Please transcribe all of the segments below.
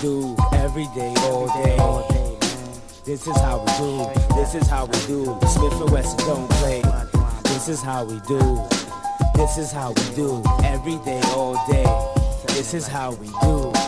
do every day, all day. This is how we do. This is how we do. Smith and Wesson don't play. This is how we do. This is how we do every day, all day. This is how we do.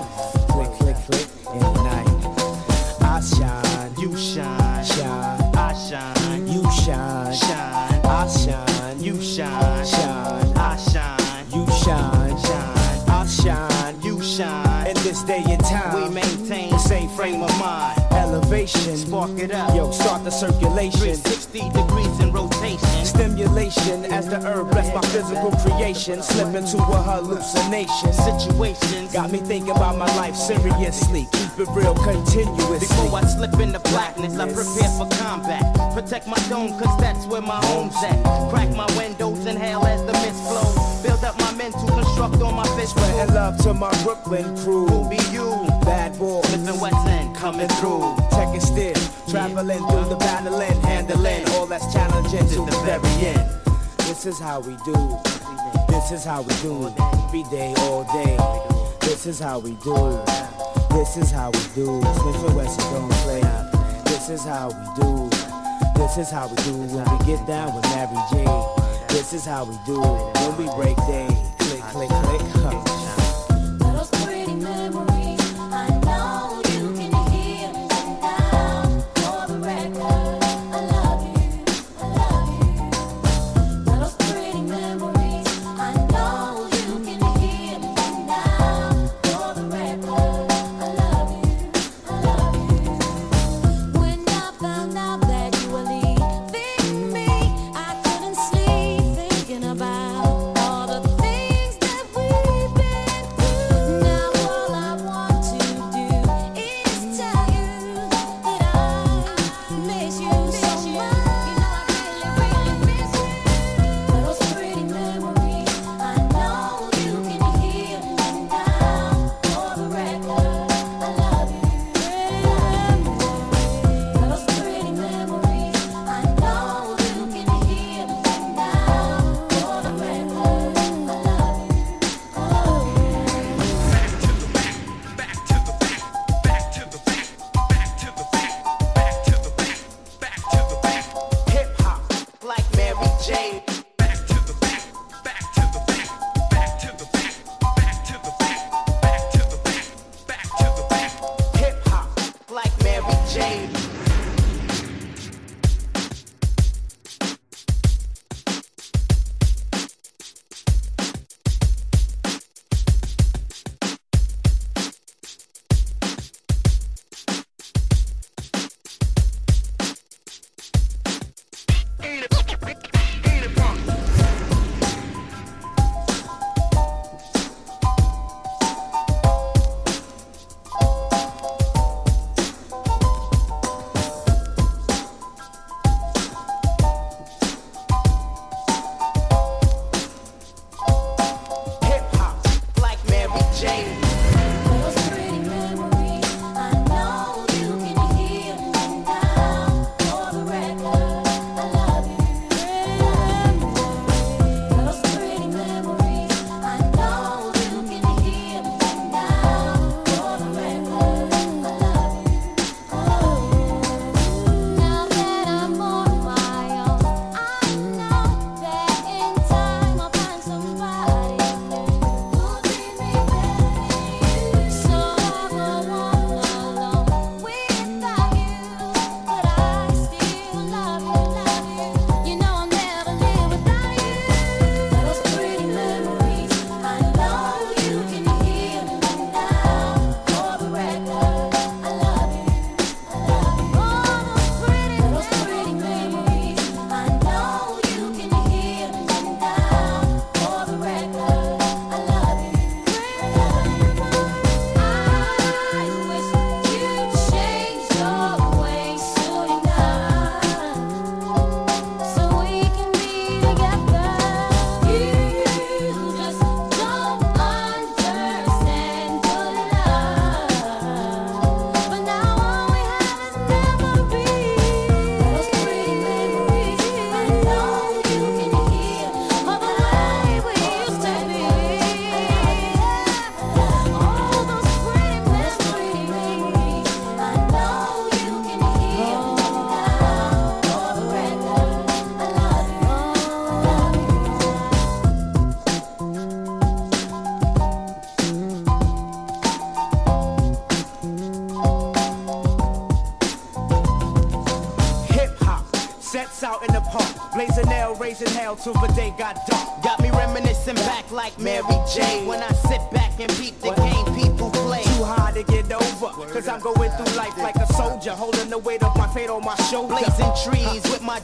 Spark it up. Yo, start the circulation. 360 degrees in rotation. Stimulation as the herb bless my physical creation. Slip into a hallucination. Situations. Got me thinking about my life seriously. Keep it real continuously. Before I slip into blackness, I prepare for combat. Protect my dome, cause that's where my home's at. Crack my windows, inhale as the mist flow. Build up my mental, construct on my fist. Spreading love to my Brooklyn crew. Who be you? Bad boys. Smith and Wesson coming through. Is still traveling through the battling, handling all that's challenging to the very end. This is how we do. This is how we do every day, all day. This is how we do. This is how we do. Smith and Wesson don't play. This is how we do. This is how we do when we get down with Mary J. This is how we do when we break day. Mary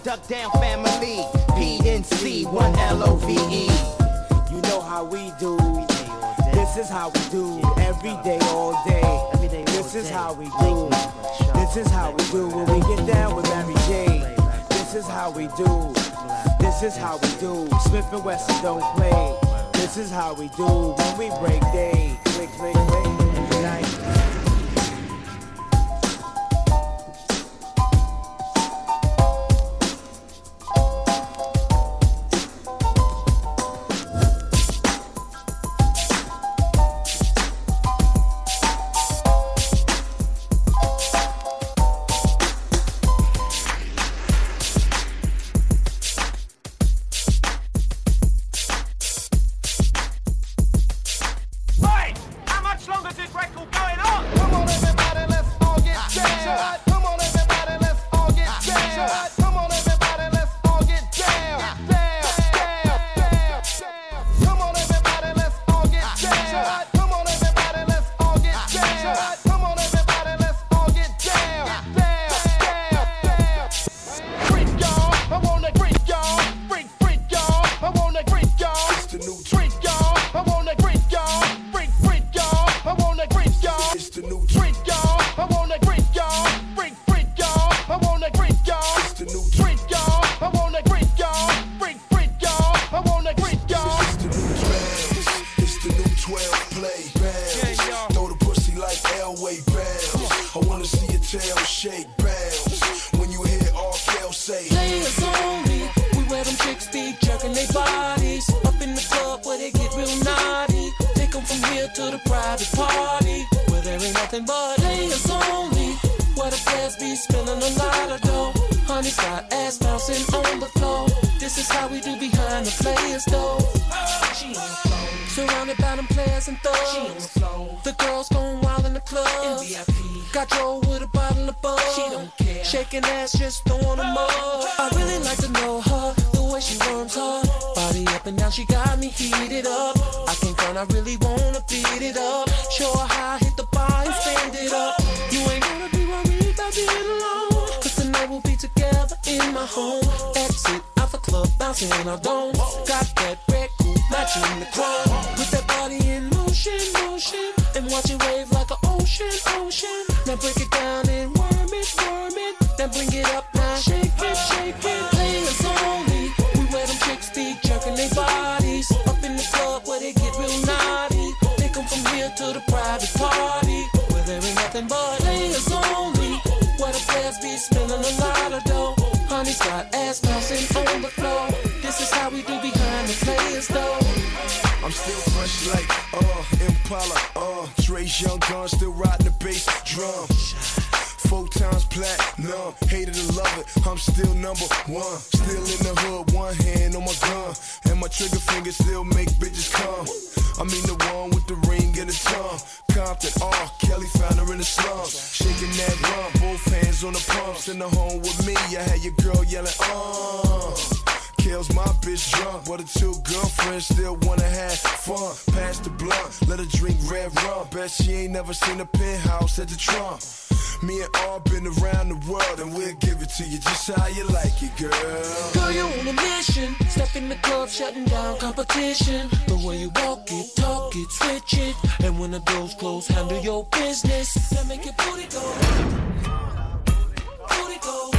duck down. dancing don't Got that red cool matching the chrome. With that body in motion, motion. And watch it wave like an ocean, ocean. Now break it down. still riding the bass drum. Four times platinum, hated or love it, I'm still number one. Still in the hood, one hand on my gun, and my trigger finger still make bitches come. I mean the one with the ring and the tongue. Compton, R. Oh, Kelly found her in the slums, shaking that rum, both hands on the pumps. In the home with me, I had your girl yelling, um. But a two girlfriend still wanna have fun. Pass the blunt, let her drink red rum. Bet she ain't never seen a penthouse at the Trump. Me and all been around the world and we'll give it to you just how you like it, girl. Girl, you on a mission. Step in the club, shutting down competition. The way you walk it, talk it, switch it. And when the doors close, handle your business. Now make your booty go. Booty go.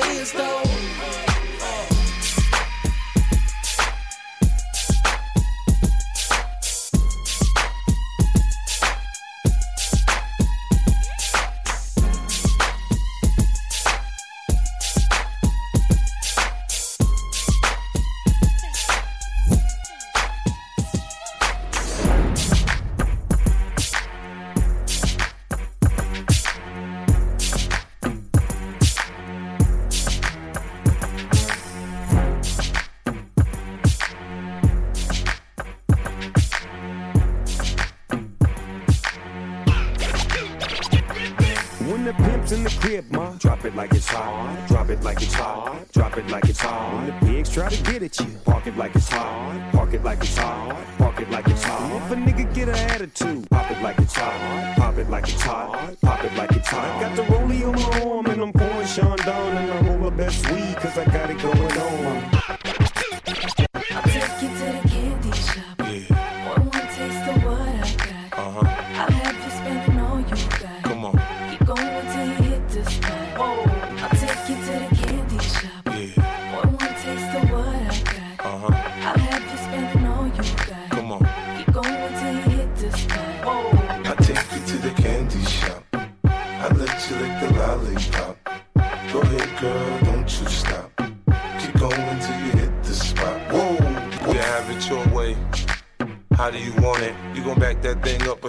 Players though.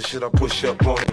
Should I push up on it?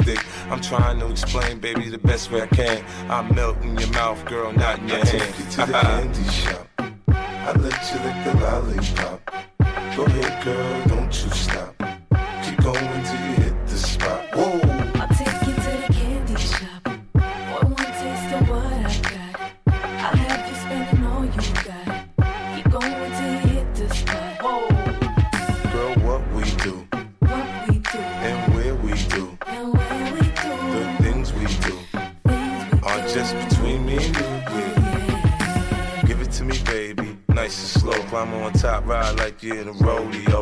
stick. I'm trying to explain, baby, the best way I can. I melt in your mouth, girl, not in your I hand. take you to the candy shop. I let you lick the lollipop. Go ahead, girl, don't you stop. Keep going Climb on top, ride like you're in a rodeo.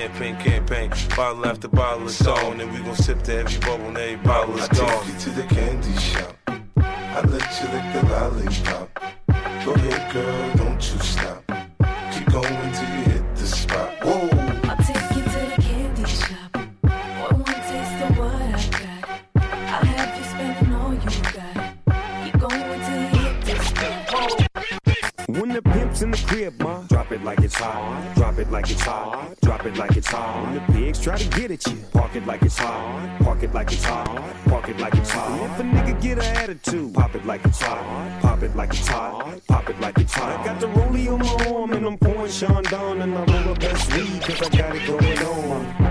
champagne campaign. Bottle after bottle is on, and we gon' sip to every bubble and every bottle is I gone. I take you to the candy shop. I let you lick the lollipop. Go ahead, girl, don't you stop. Keep going till you hit the spot. Whoa. I take you to the candy shop. One taste of what I got. I have you spending all you got. Keep going till you hit the spot. Whoa. When the pimp's in the crib, ma like it's hot. Drop it like it's hot. Drop it like it's hot. The pigs try to get at you, park it like it's hot. Park it like it's hot. Park it like it's hot. If a nigga get an attitude, pop it like it's hot. Pop it like it's hot. Pop it like it's hot. I got the rollie on my arm and I'm pouring Sean Don and I roll the best weed cause I got it going on.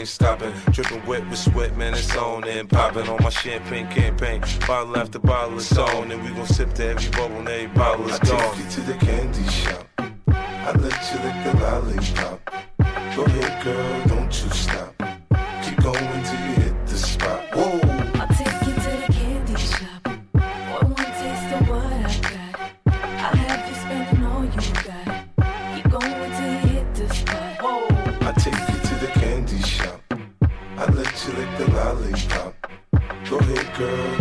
stopping. Dripping wet with sweat, man, it's on and popping on my champagne campaign. Bottle after bottle is on, and we gon' sip to every bubble and every bottle is I gone. take you to the candy shop. I let you lick the lollipop. Go ahead, girl, don't you stop. Girl,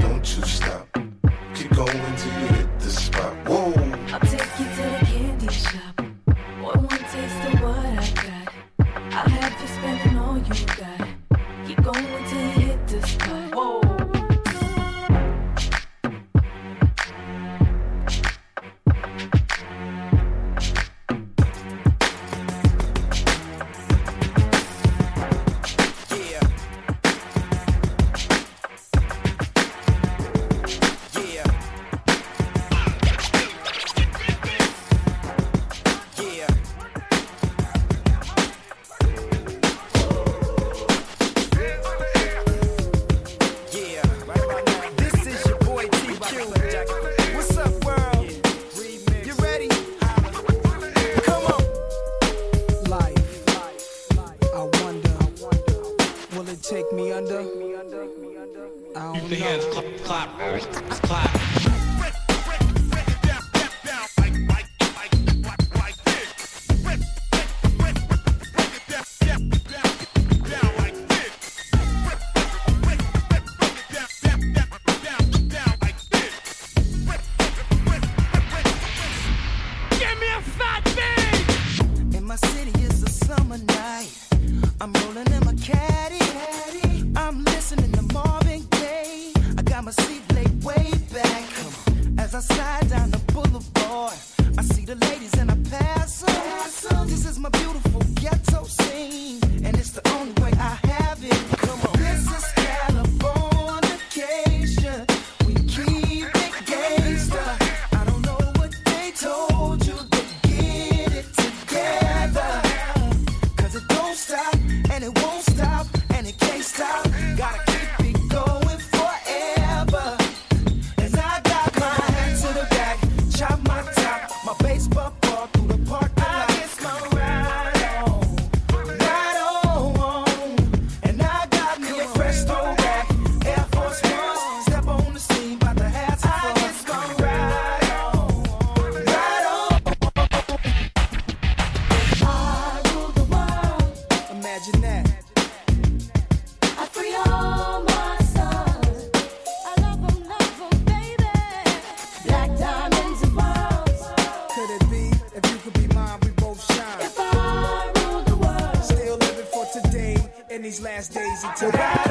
Dedicated to the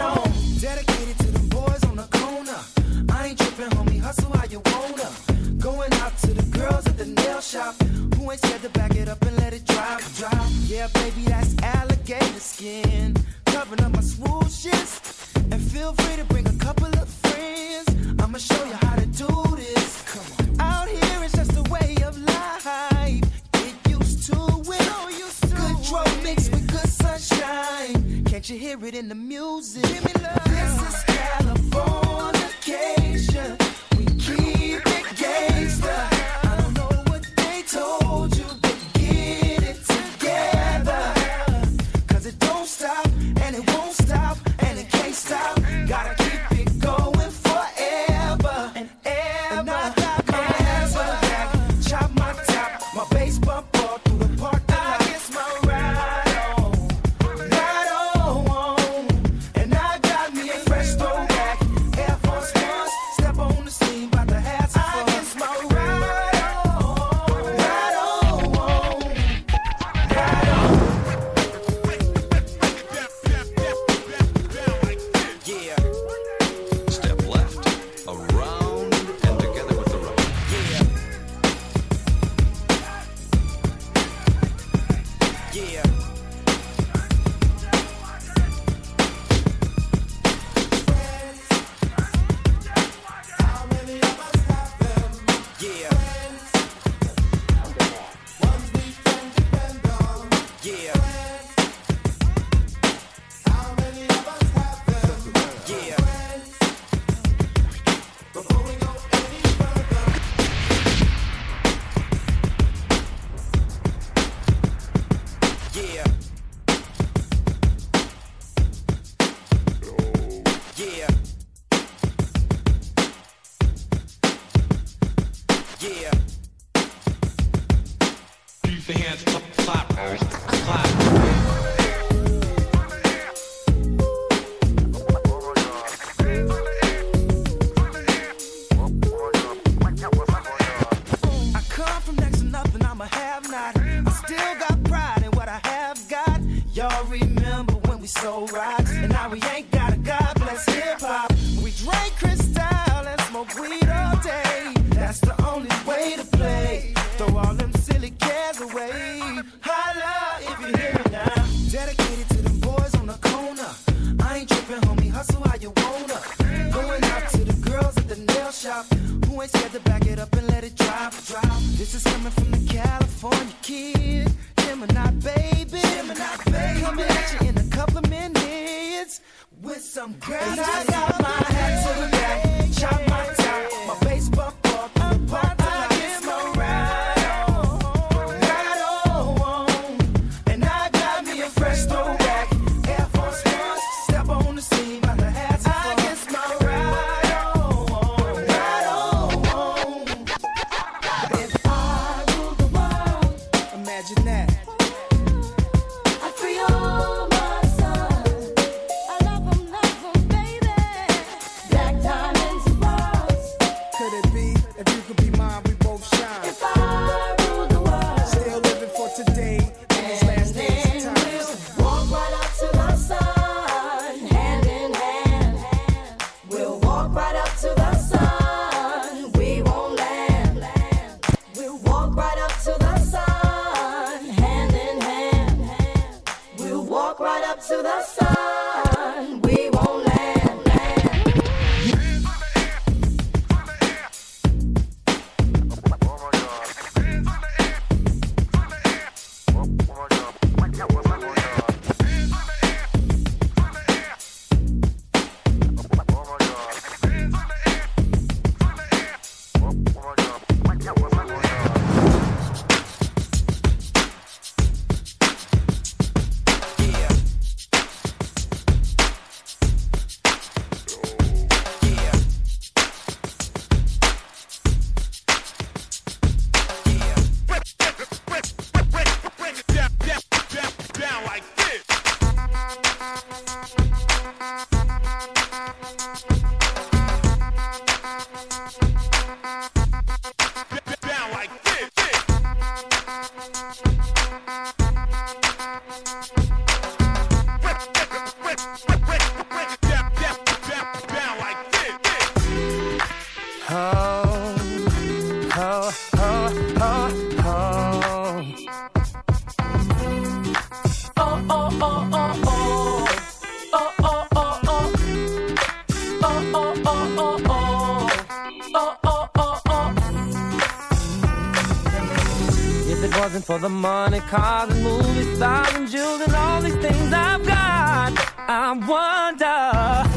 For the money, cars and movie stars and jewels and all these things I've got, I wonder,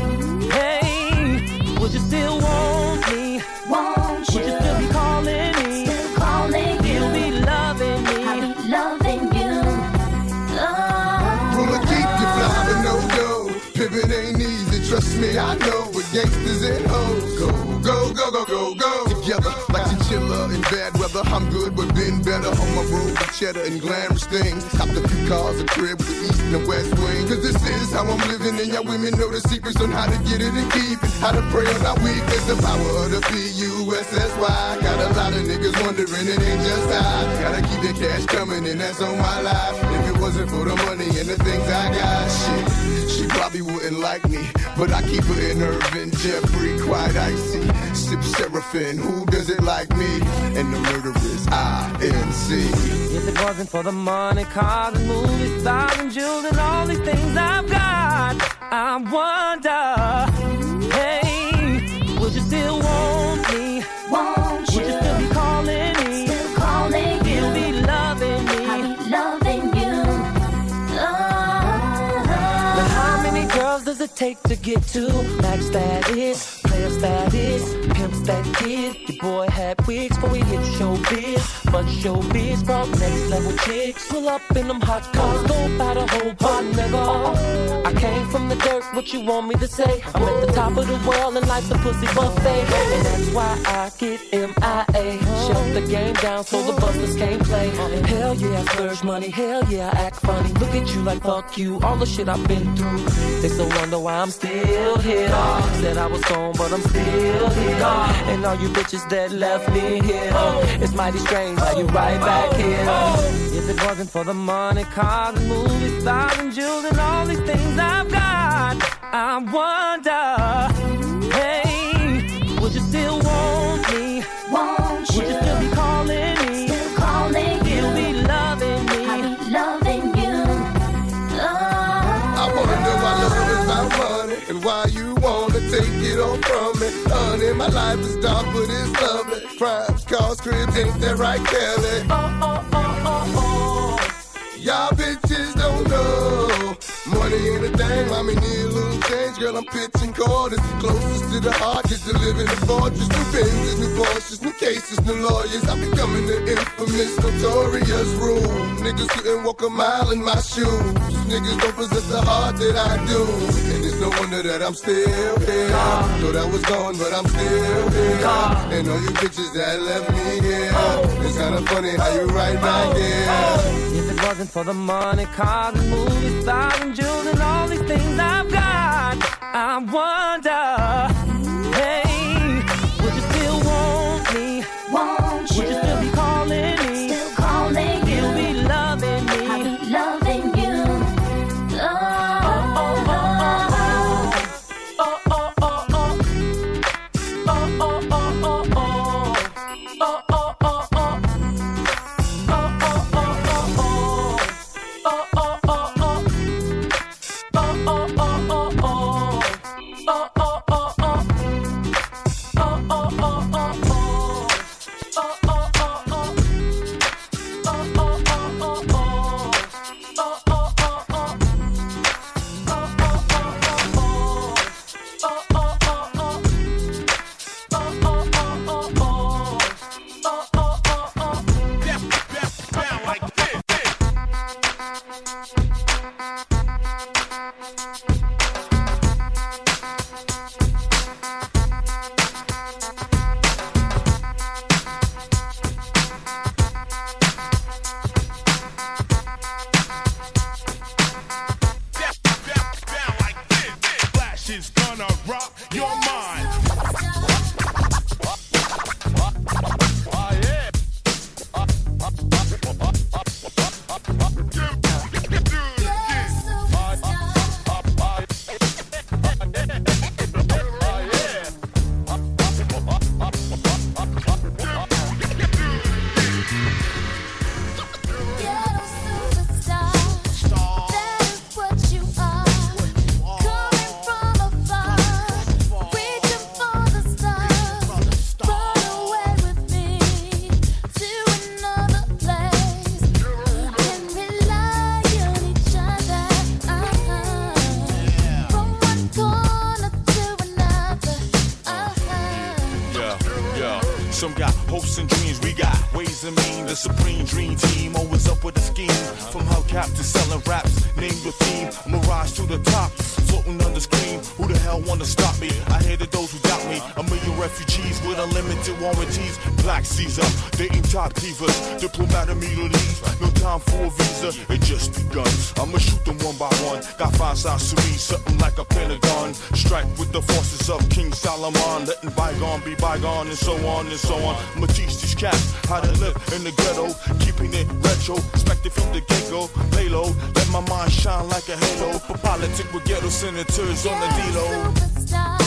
but been better on my road with cheddar and glamorous things. Copped a few cars, a crib with the east and the west wing. Cause this is how I'm living, and y'all women know the secrets on how to get it and keep it. How to pray on our weakness, the power of the P-U-S-S-Y. Got a lot of niggas wondering, it ain't just I. Gotta keep the cash coming, and that's on my life. If it wasn't for the money and the things I got, shit, she probably wouldn't like me. But I keep her in Irvin, Jeffrey, quite icy. Sip Seraphim, who does it like me? And the murderers, I-N-C. If it wasn't for the money, cars and movie stars and jewels and all these things I've got, I wonder, hey, would you still want it take to get to max status, player status, pimp status? Your boy had wigs before we hit showbiz, but showbiz brought next level chicks. Pull up in them hot cars, go by the whole pot, nigga. I came from the dirt, what you want me to say? I'm at the top of the world and life's a pussy buffet, and that's why I get MIA. Shut the game down so the busters can't play. Hell yeah, I splurge money. Hell yeah, I act funny. Look at you like fuck you. All the shit I've been through. They still wonder why I'm still here. Said I was gone, but I'm still here. And all you bitches that left me here. It's mighty strange how you right back oh. here. Oh. If it wasn't for the money, cars, and movie stars, and jewels, and all these things I've got, I wonder, hey, would you still want me? Won't Would you still be calling me? Still calling Still you. be loving me? I'll be loving you. I Oh. wanna know why love is about money and why you wanna take it all from me. Honey, my life is dark, but it's lovely. Crimes, cars, cribs, ain't that right, Kelly? Oh, oh, oh, oh, oh. Y'all don't Money ain't a thing, mommy need a little change. Girl, I'm pitching quarters. Closest to the heart is to live in a fortress. New Benzes, new Porsches, new cases, new lawyers. I'm becoming the infamous, notorious rule. Niggas couldn't walk a mile in my shoes. Niggas don't possess the heart that I do. And it's no wonder that I'm still here. Thought I was gone, but I'm still here. And all you bitches that left me here. It's kinda funny how you right back here. Wasn't for the money, cars, and movies, stars, and jewels, and all these things I've got, I wonder, and mean. The supreme dream team, always up with a scheme. From hubcap to selling raps, name your theme. I'ma the top, floating on the screen. Who the hell wanna stop me? I hated those who doubt me. A million refugees with unlimited warranties. Black Caesar, dating top divas, diplomat immunities. No time for a visa, it just begun. I'ma shoot them one by one. Got five sides to me, something like a pentagon. Strike with the forces of King Solomon, letting bygone be bygone, and so on and so on. I'ma teach these cats how to live in the ghetto, keeping it retro. Expected from the get go, lay low, let my mind shine like a halo. For politics with ghetto senators on the D-Lo.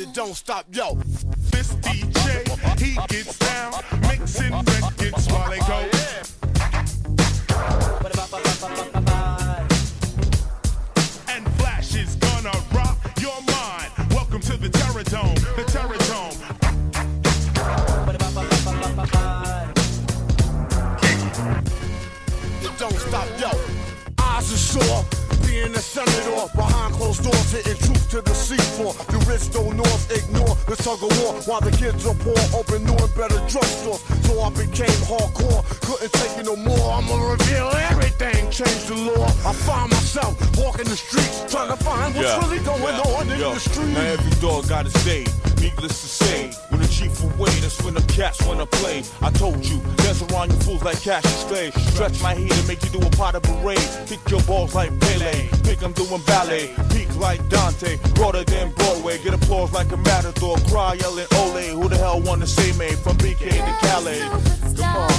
You don't stop, yo. This DJ, he gets down, mixing records while they go. And Flash is gonna rock your mind. Welcome to the Terror Dome, the Terror Dome. Don't stop, yo. Eyes are sore, being a senator behind closed doors, hitting truth to the seafloor. The rich don't north ignore the tug of war while the kids are poor, open new and better drugstores. So I became hardcore, couldn't take it no more. I'ma reveal everything, change the law. I find myself walking the streets, trying to find what's Yeah, really going yeah, on in yo. the street. Now every dog got his day. Needless to say, when the chief away, that's when the cats wanna play. I told you, dance around you fools like Cassius Clay. Stretch my heat and make you do a pot of parade. Kick your balls like Pele. Think I'm doing ballet. Peak like Dante. Broader than Broadway. Get applause like a matador. Cry yelling Ole. Who the hell wanna say me from BK to Calais? Come on,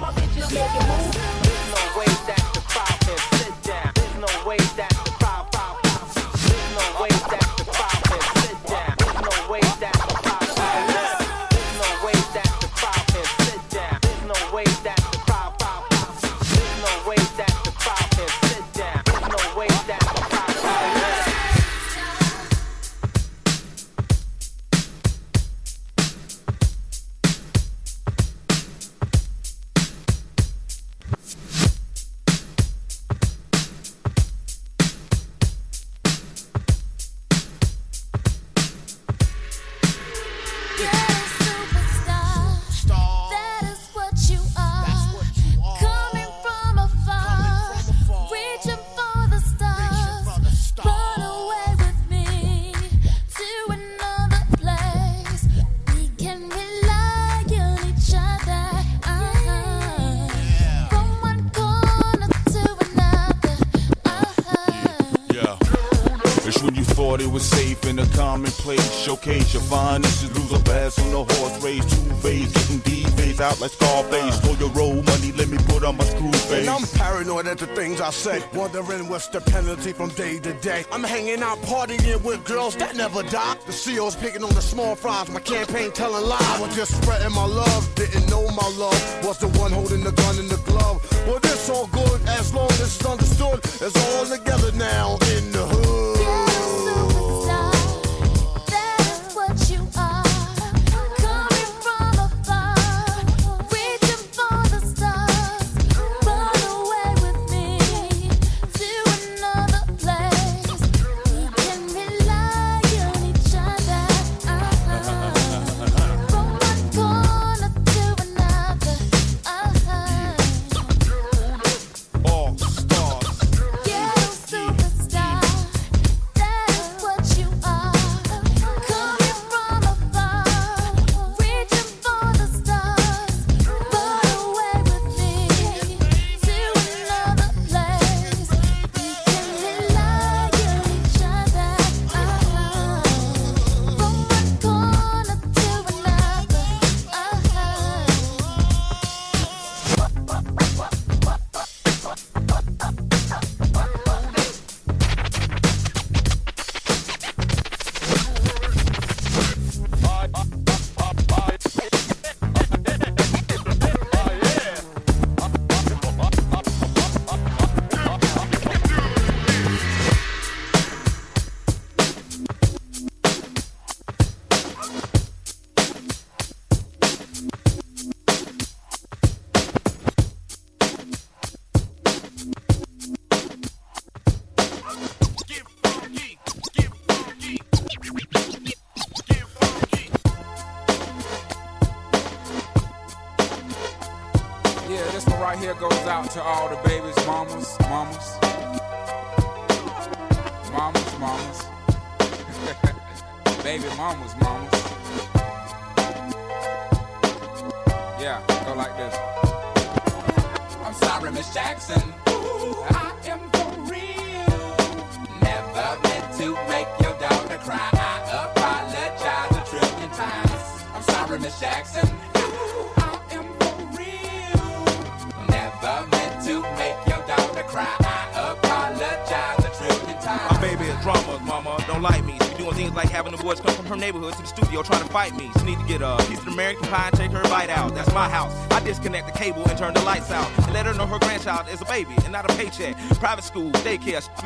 my bitches make it move. I say, wondering what's the penalty from day to day. I'm hanging out partying with girls that never die. The CEO's picking on the small fries, my campaign telling lies. I was just spreading my love, didn't know my love was the one holding the gun in the glove. Well, this all good as long as it's understood. It's all together now in the hood.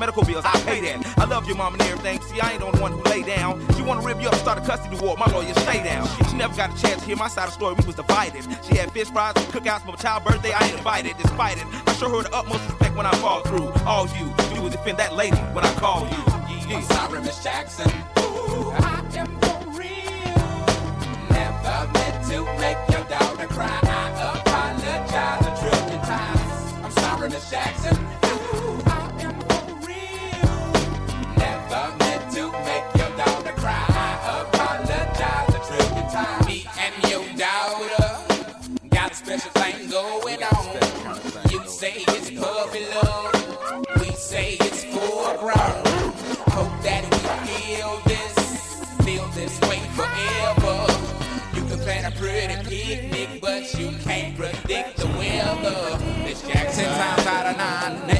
Medical bills, I pay that. I love your mom and everything. See, I ain't the one who lay down. She wanna rip you up, start a custody war. My lawyer, stay down. She never got a chance to hear my side of the story. We was divided. She had fish fries and cookouts for my child's birthday. I ain't invited, despite it. I show her the utmost respect when I fall through. All you do is defend that lady when I call you. Yeah. I'm sorry, Miss Jackson. I am for real. Never meant to make your daughter cry. I apologize a trillion times. I'm sorry, Miss Jackson.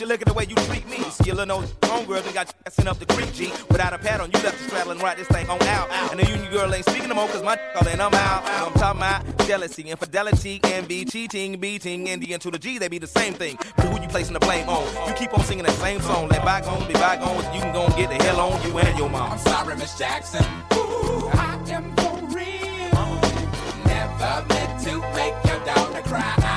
Shit, look at the way you treat me. Skillin' those homegirls and got you sent up the creek, G. Without a pad on, you left the straddle and ride this thing on out. And the union girl ain't speaking no more, cause my all in, I'm out. I'm talking about jealousy, infidelity, envy, cheating, beating, and the to the G, they be the same thing. But who you placing the blame on? You keep on singing that same song. Let bygones be bygones, you can go and get the hell on you and your mom. I'm sorry, Miss Jackson. Ooh, I am for real. Never meant to make your daughter cry.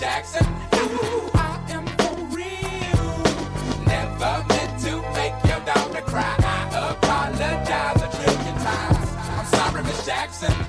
Jackson. I am for real. Never meant to make your daughter cry. I apologize a times. I'm sorry, Miss Jackson.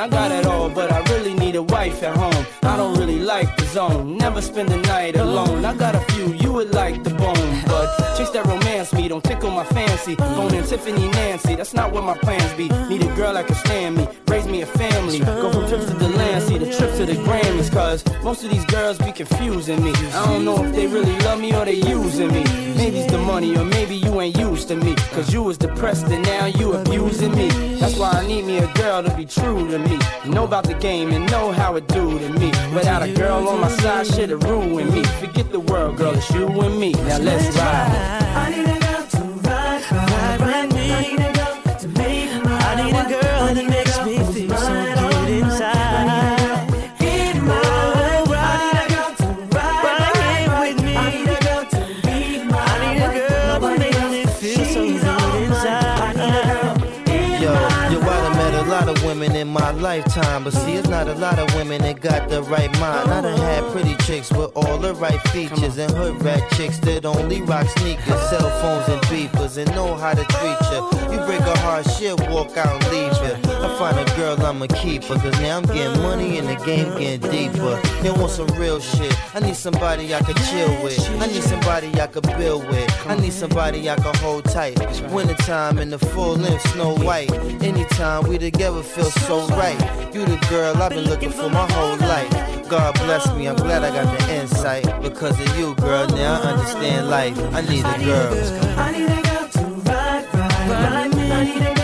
I got it all, but I really need a wife at home. I don't really like the zone. Never spend the night alone. I got a few you would like the bone, but chicks that romance me don't tickle my fancy. Phone in Tiffany Nancy, that's not what my plans be. Need a girl that can stand me, raise me a family. Go from trips to the land, see the trips to the Grammys, cause most of these girls be confusing me. I don't know if they really love me or they using me. Maybe it's the money, or maybe you ain't used to me. Cause you was depressed and now you abusing me. That's why I need me a girl to be true to me. Know about the game and know how it do to me. Without a girl on my side, shit'll ruin me. Forget the world, girl, it's you and me. Now let's ride. Lifetime, but see, it's not a lot of women that got the right mind. I done had pretty chicks with all the right features, and hood rat chicks that only rock sneakers, cell phones and beepers, and know how to treat ya. You break a heart, shit, walk out and leave ya. I find a girl, I'ma keep her, cause now I'm getting money and the game getting deeper. They want some real shit. I need somebody I can chill with. I need somebody I can build with. I need somebody I can hold tight. Wintertime in the full length, snow white. Anytime we together feel so right. You the girl I've been looking for my whole life. God bless me, I'm glad I got the insight. Because of you, girl, now I understand life. I need a girl. I need a girl to ride, ride, ride. I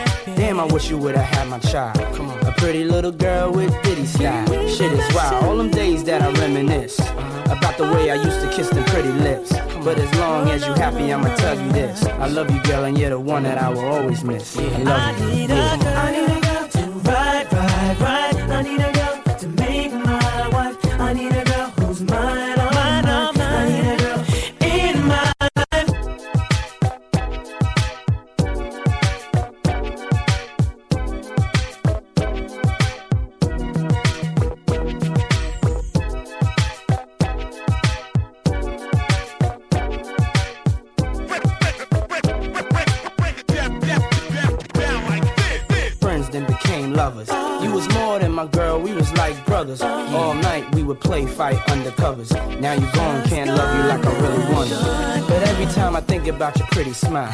Damn, I wish you would've had my child. Come on. A pretty little girl with ditty style. Shit is wild. All them days that I reminisce uh-huh. about the way I used to kiss them pretty lips. But as long as you happy, I'ma tell you this. I love you, girl, and you're the one that I will always miss. I love you. I need a girl, would play fight undercovers. Now you're gone, can't love you like I really wanted. But every time I think about your pretty smile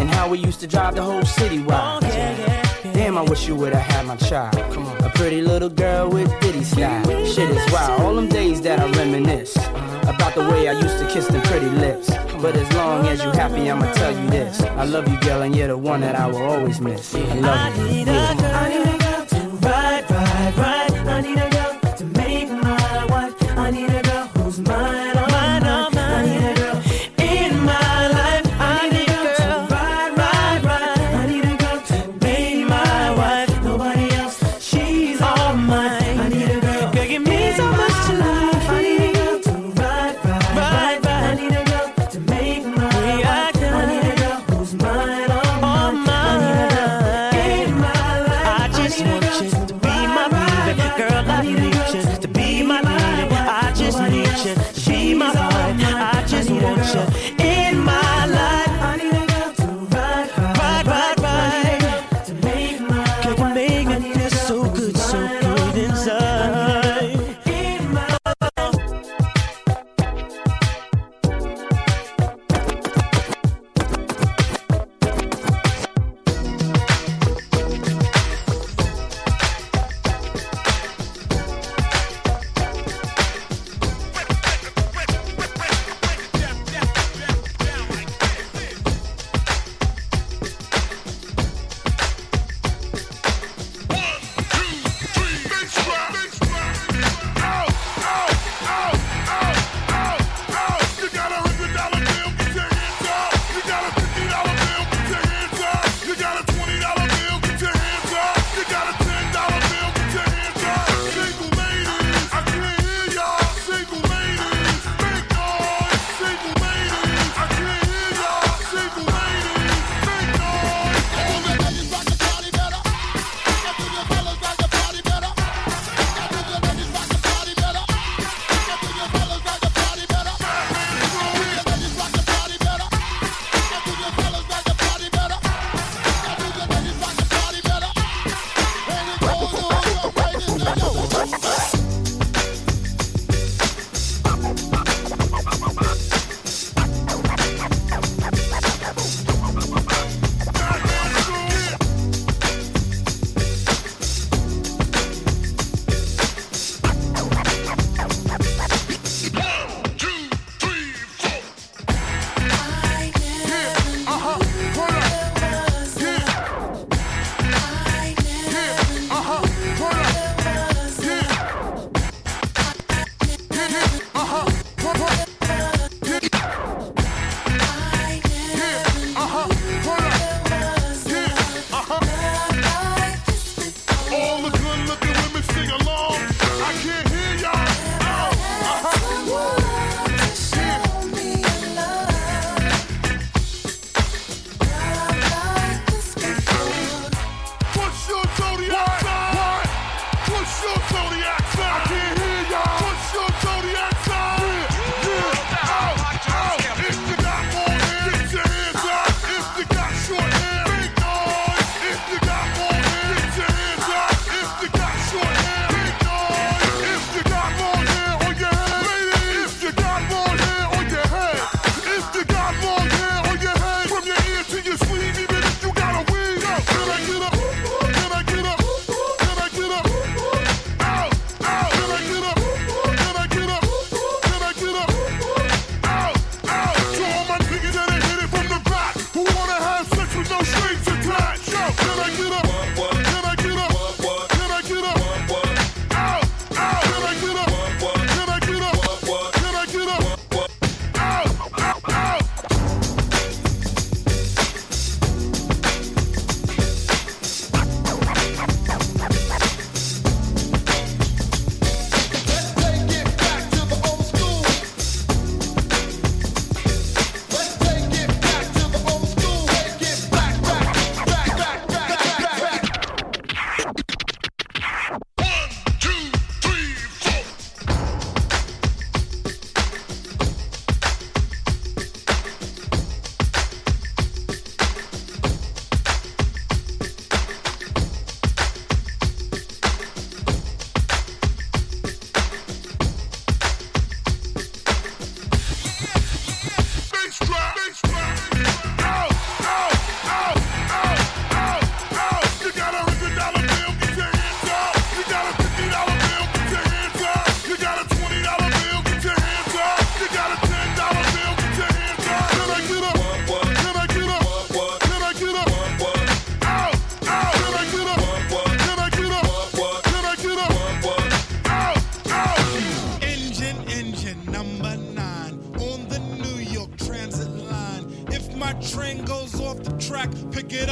and how we used to drive the whole city wild. Damn, I wish you would've had my child. Come on. A pretty little girl with ditty style. Shit is wild. All them days that I reminisce about the way I used to kiss them pretty lips. But as long as you happy, I'ma tell you this. I love you, girl, and you're the one that I will always miss. I love you. need a girl, I need a girl to ride, ride, ride. I need a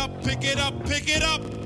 up, pick it up, pick it up.